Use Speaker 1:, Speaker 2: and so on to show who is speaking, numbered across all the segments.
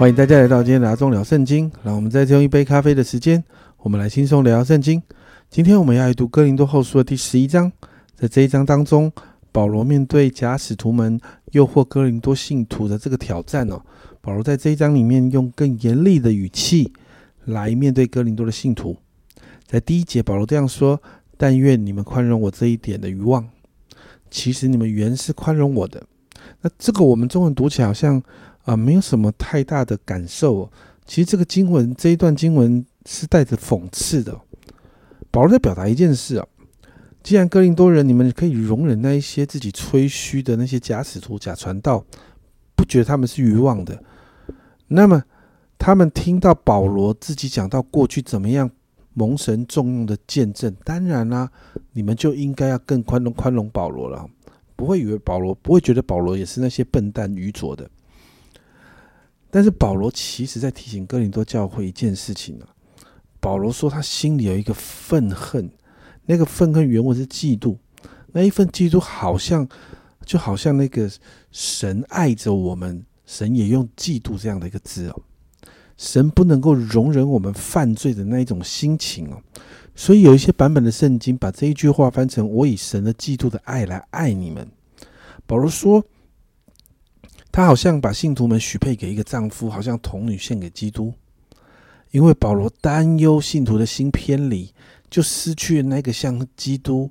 Speaker 1: 欢迎大家来到今天的阿忠聊圣经。让我们再用一杯咖啡的时间，我们来轻松聊聊圣经。今天我们要来读哥林多后书的第十一章。在这一章当中，保罗面对假使徒们诱惑哥林多信徒的这个挑战哦，保罗在这一章里面用更严厉的语气来面对哥林多的信徒。在第一节，保罗这样说：“但愿你们宽容我这一点的欲望。其实你们原是宽容我的。”那这个我们中文读起来好像啊没有什么太大的感受。哦。其实这个经文这一段经文是带着讽刺的。保罗在表达一件事啊，既然哥林多人你们可以容忍那一些自己吹嘘的那些假使徒、假传道，不觉得他们是愚妄的，那么他们听到保罗自己讲到过去怎么样蒙神重用的见证，当然啦，你们就应该要更宽容宽容保罗了。不会以为保罗不会觉得保罗也是那些笨蛋愚拙的，但是保罗其实在提醒哥林多教会一件事情啊。保罗说他心里有一个愤恨，那个愤恨原文是嫉妒，那一份嫉妒好像就好像那个神爱着我们，神也用嫉妒这样的一个字哦，神不能够容忍我们犯罪的那一种心情哦。所以有一些版本的圣经把这一句话翻成“我以神的嫉妒的爱来爱你们”。保罗说，他好像把信徒们许配给一个丈夫，好像童女献给基督。因为保罗担忧信徒的心偏离，就失去了那个像基督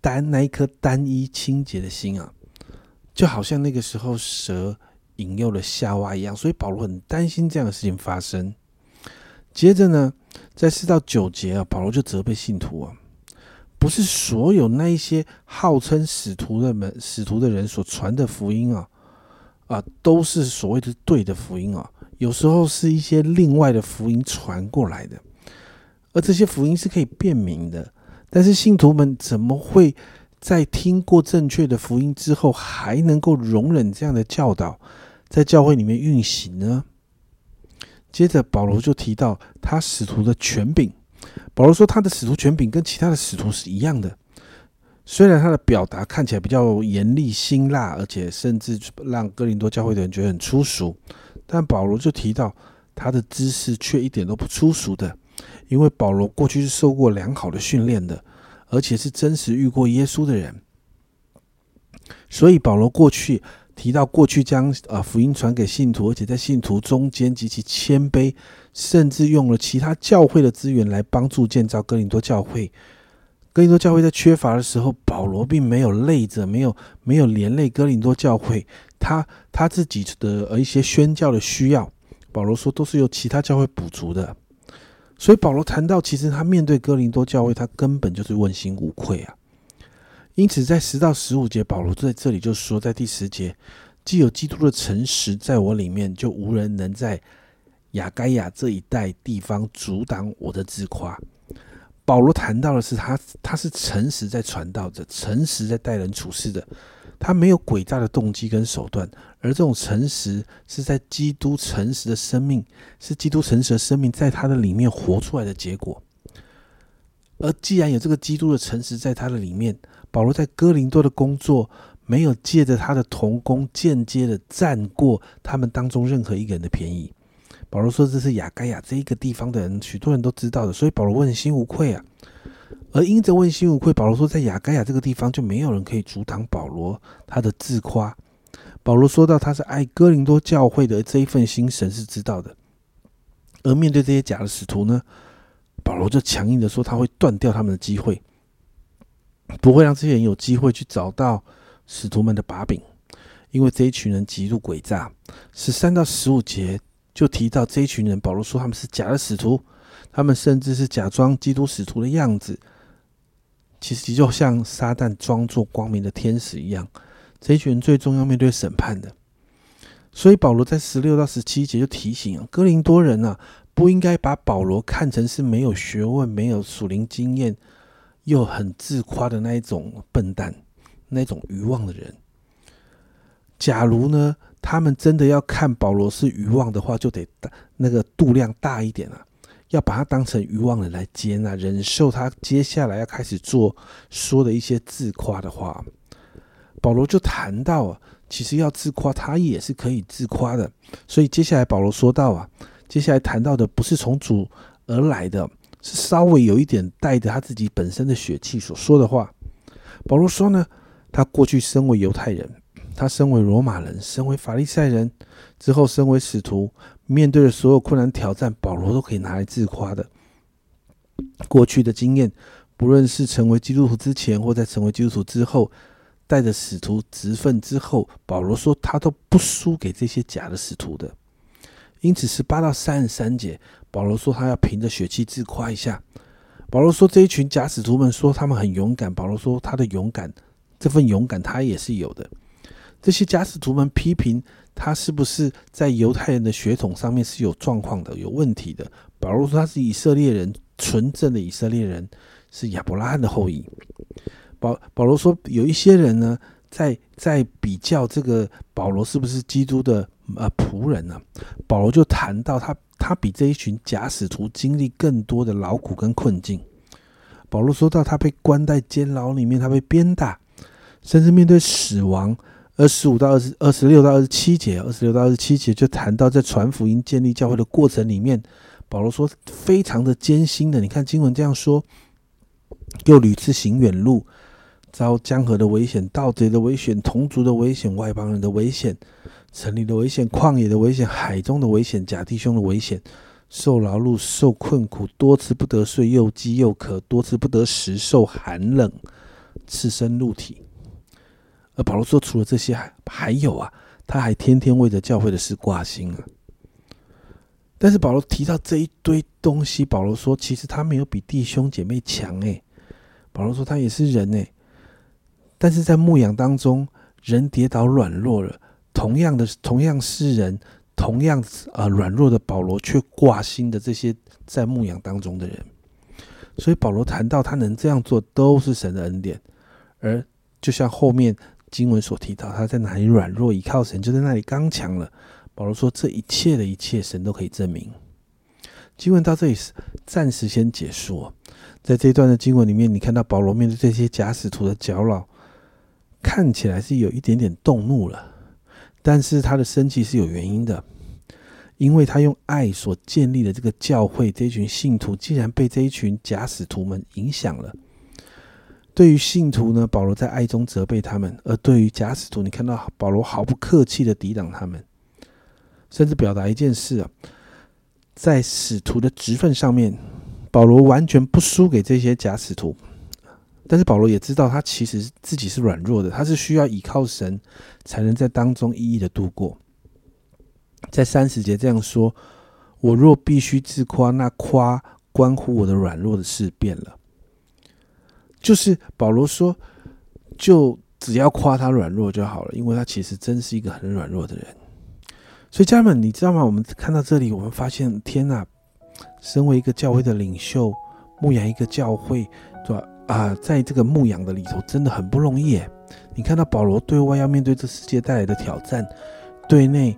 Speaker 1: 单那一颗单一清洁的心啊，就好像那个时候蛇引诱了夏娃一样。所以保罗很担心这样的事情发生。接着呢？在四到九节啊，保罗就责备信徒啊，不是所有那一些号称使徒的们、使徒的人所传的福音啊，啊，都是所谓的对的福音啊。有时候是一些另外的福音传过来的，而这些福音是可以辨明的。但是信徒们怎么会在听过正确的福音之后，还能够容忍这样的教导在教会里面运行呢？接着，保罗就提到他使徒的权柄。保罗说，他的使徒权柄跟其他的使徒是一样的。虽然他的表达看起来比较严厉辛辣，而且甚至让哥林多教会的人觉得很粗俗，但保罗就提到他的知识却一点都不粗俗的，因为保罗过去是受过良好的训练的，而且是真实遇过耶稣的人，所以保罗过去。提到过去将啊福音传给信徒，而且在信徒中间极其谦卑，甚至用了其他教会的资源来帮助建造哥林多教会。哥林多教会在缺乏的时候，保罗并没有累着，没有没有连累哥林多教会，他他自己的呃一些宣教的需要，保罗说都是由其他教会补足的。所以保罗谈到，其实他面对哥林多教会，他根本就是问心无愧啊。因此，在十到十五节，保罗在这里就说，在第十节，既有基督的诚实在我里面，就无人能在雅盖亚这一带地方阻挡我的自夸。保罗谈到的是他，他是诚实在传道的，诚实在待人处事的，他没有诡诈的动机跟手段，而这种诚实是在基督诚实的生命，是基督诚实的生命在他的里面活出来的结果。而既然有这个基督的诚实在他的里面，保罗在哥林多的工作，没有借着他的同工间接的占过他们当中任何一个人的便宜。保罗说这是雅盖亚这一个地方的人，许多人都知道的，所以保罗问心无愧啊。而因着问心无愧，保罗说在雅盖亚这个地方就没有人可以阻挡保罗他的自夸。保罗说到他是爱哥林多教会的这一份心，神是知道的。而面对这些假的使徒呢，保罗就强硬的说他会断掉他们的机会。不会让这些人有机会去找到使徒们的把柄，因为这一群人极度诡诈。十三到十五节就提到这一群人，保罗说他们是假的使徒，他们甚至是假装基督使徒的样子，其实就像撒旦装作光明的天使一样。这一群人最终要面对审判的，所以保罗在十六到十七节就提醒啊，哥林多人啊，不应该把保罗看成是没有学问、没有属灵经验。又很自夸的那一种笨蛋，那种愚妄的人。假如呢，他们真的要看保罗是愚妄的话，就得那个度量大一点啊，要把他当成愚妄人来接纳，忍受他接下来要开始做说的一些自夸的话。保罗就谈到啊，其实要自夸，他也是可以自夸的。所以接下来保罗说到啊，接下来谈到的不是从主而来的，是稍微有一点带着他自己本身的血气所说的话。保罗说呢，他过去身为犹太人，他身为罗马人，身为法利赛人，之后身为使徒，面对的所有困难挑战，保罗都可以拿来自夸的。过去的经验，不论是成为基督徒之前，或在成为基督徒之后，带着使徒职分之后，保罗说他都不输给这些假的使徒的。因此，十八到三十三节，保罗说他要凭着血气自夸一下。保罗说：“这一群假使徒们说他们很勇敢。”保罗说：“他的勇敢，这份勇敢他也是有的。”这些假使徒们批评他是不是在犹太人的血统上面是有状况的、有问题的。保罗说他是以色列人，纯正的以色列人，是亚伯拉罕的后裔。保保罗说有一些人呢，在在比较这个保罗是不是基督的呃仆人呢？保罗就谈到他。他比这一群假使徒经历更多的劳苦跟困境。保罗说到，他被关在监牢里面，他被鞭打，甚至面对死亡。二十五到二十二十六到二十七节，二十六到二十七节就谈到在传福音、建立教会的过程里面，保罗说非常的艰辛的。你看经文这样说：又屡次行远路，遭江河的危险、盗贼的危险、同族的危险、外邦人的危险。城里的危险，旷野的危险，海中的危险，假弟兄的危险，受劳碌，受困苦，多次不得睡，又饥又渴，多次不得食，受寒冷，赤身露体。而保罗说，除了这些，还还有啊，他还天天为着教会的事挂心啊。但是保罗提到这一堆东西，保罗说，其实他没有比弟兄姐妹强诶。保罗说，他也是人诶，但是在牧养当中，人跌倒软弱了。同样的，同样是人，同样啊软弱的保罗，却挂心的这些在牧养当中的人。所以保罗谈到他能这样做，都是神的恩典。而就像后面经文所提到，他在哪里软弱，依靠神就在那里刚强了。保罗说，这一切的一切，神都可以证明。经文到这里暂时先结束。在这一段的经文里面，你看到保罗面对这些假使徒的搅扰，看起来是有一点点动怒了。但是他的生气是有原因的，因为他用爱所建立的这个教会，这群信徒竟然被这一群假使徒们影响了。对于信徒呢，保罗在爱中责备他们；而对于假使徒，你看到保罗毫不客气的抵挡他们，甚至表达一件事啊，在使徒的职分上面，保罗完全不输给这些假使徒。但是保罗也知道，他其实自己是软弱的，他是需要依靠神，才能在当中一一的度过。在三十节这样说：“我若必须自夸，那夸关乎我的软弱的事变了。”就是保罗说，就只要夸他软弱就好了，因为他其实真是一个很软弱的人。所以家人们，你知道吗？我们看到这里，我们发现，天哪！身为一个教会的领袖，牧养一个教会，对吧？啊，在这个牧养的里头，真的很不容易。你看到保罗对外要面对这世界带来的挑战，对内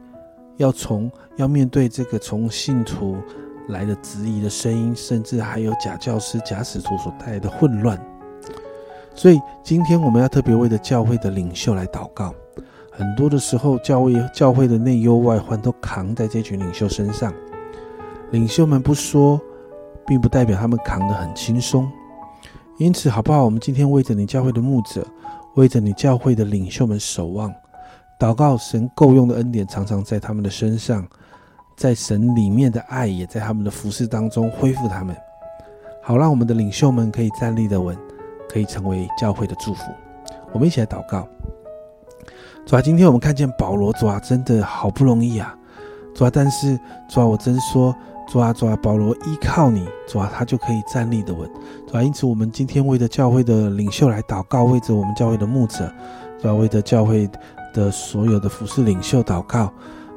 Speaker 1: 要从要面对这个从信徒来的质疑的声音，甚至还有假教师、假使徒所带来的混乱。所以今天我们要特别为着教会的领袖来祷告。很多的时候，教会教会的内忧外患都扛在这群领袖身上。领袖们不说，并不代表他们扛得很轻松。因此，好不好？我们今天为着你教会的牧者，为着你教会的领袖们守望，祷告神够用的恩典常常在他们的身上，在神里面的爱也在他们的服饰当中恢复他们，好让我们的领袖们可以站立的稳，可以成为教会的祝福。我们一起来祷告。主啊，今天我们看见保罗，主啊，真的好不容易啊，主啊，但是主啊，我真说。主啊，主啊，保罗依靠你，主啊，他就可以站立的稳。主啊，因此我们今天为着教会的领袖来祷告，为着我们教会的牧者，主啊，为着教会的所有的服侍领袖祷告。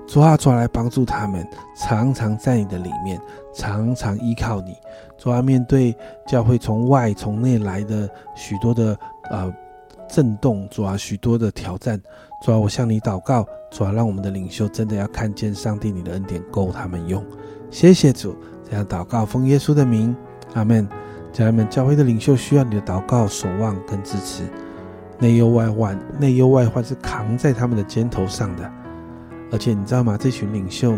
Speaker 1: 主啊，主，来帮助他们，常常在你的里面，常常依靠你。主啊，面对教会从外从内来的许多的呃震动，主啊，许多的挑战。主啊，我向你祷告，主啊，让我们的领袖真的要看见上帝你的恩典够他们用。谢谢主，这样祷告奉耶稣的名，阿门。家人们，教会的领袖需要你的祷告、守望跟支持。内忧外患，内忧外患是扛在他们的肩头上的。而且你知道吗？这群领袖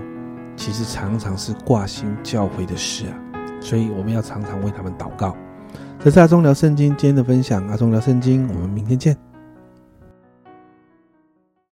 Speaker 1: 其实常常是挂心教会的事啊，所以我们要常常为他们祷告。这是阿忠聊圣经今天的分享，阿忠聊圣经，我们明天见。